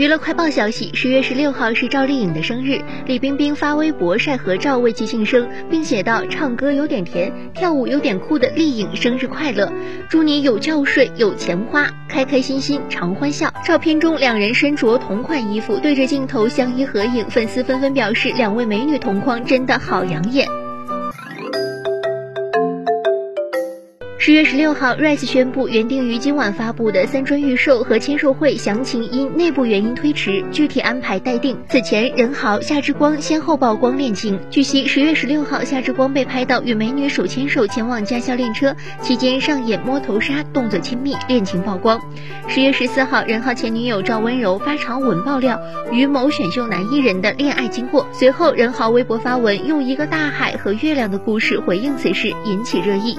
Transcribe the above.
娱乐快报消息：十月十六号是赵丽颖的生日，李冰冰发微博晒合照为其庆生，并写道：“唱歌有点甜，跳舞有点酷的丽颖生日快乐，祝你有觉睡，有钱花，开开心心常欢笑。”照片中两人身着同款衣服，对着镜头相依合影，粉丝纷纷表示两位美女同框真的好养眼。十月十六号，Rise 宣布原定于今晚发布的三专预售和签售会详情因内部原因推迟，具体安排待定。此前，任豪、夏之光先后曝光恋情。据悉，十月十六号，夏之光被拍到与美女手牵手前往驾校练车，期间上演摸头杀，动作亲密，恋情曝光。十月十四号，任豪前女友赵温柔发长文爆料与某选秀男艺人的恋爱经过。随后，任豪微博发文，用一个大海和月亮的故事回应此事，引起热议。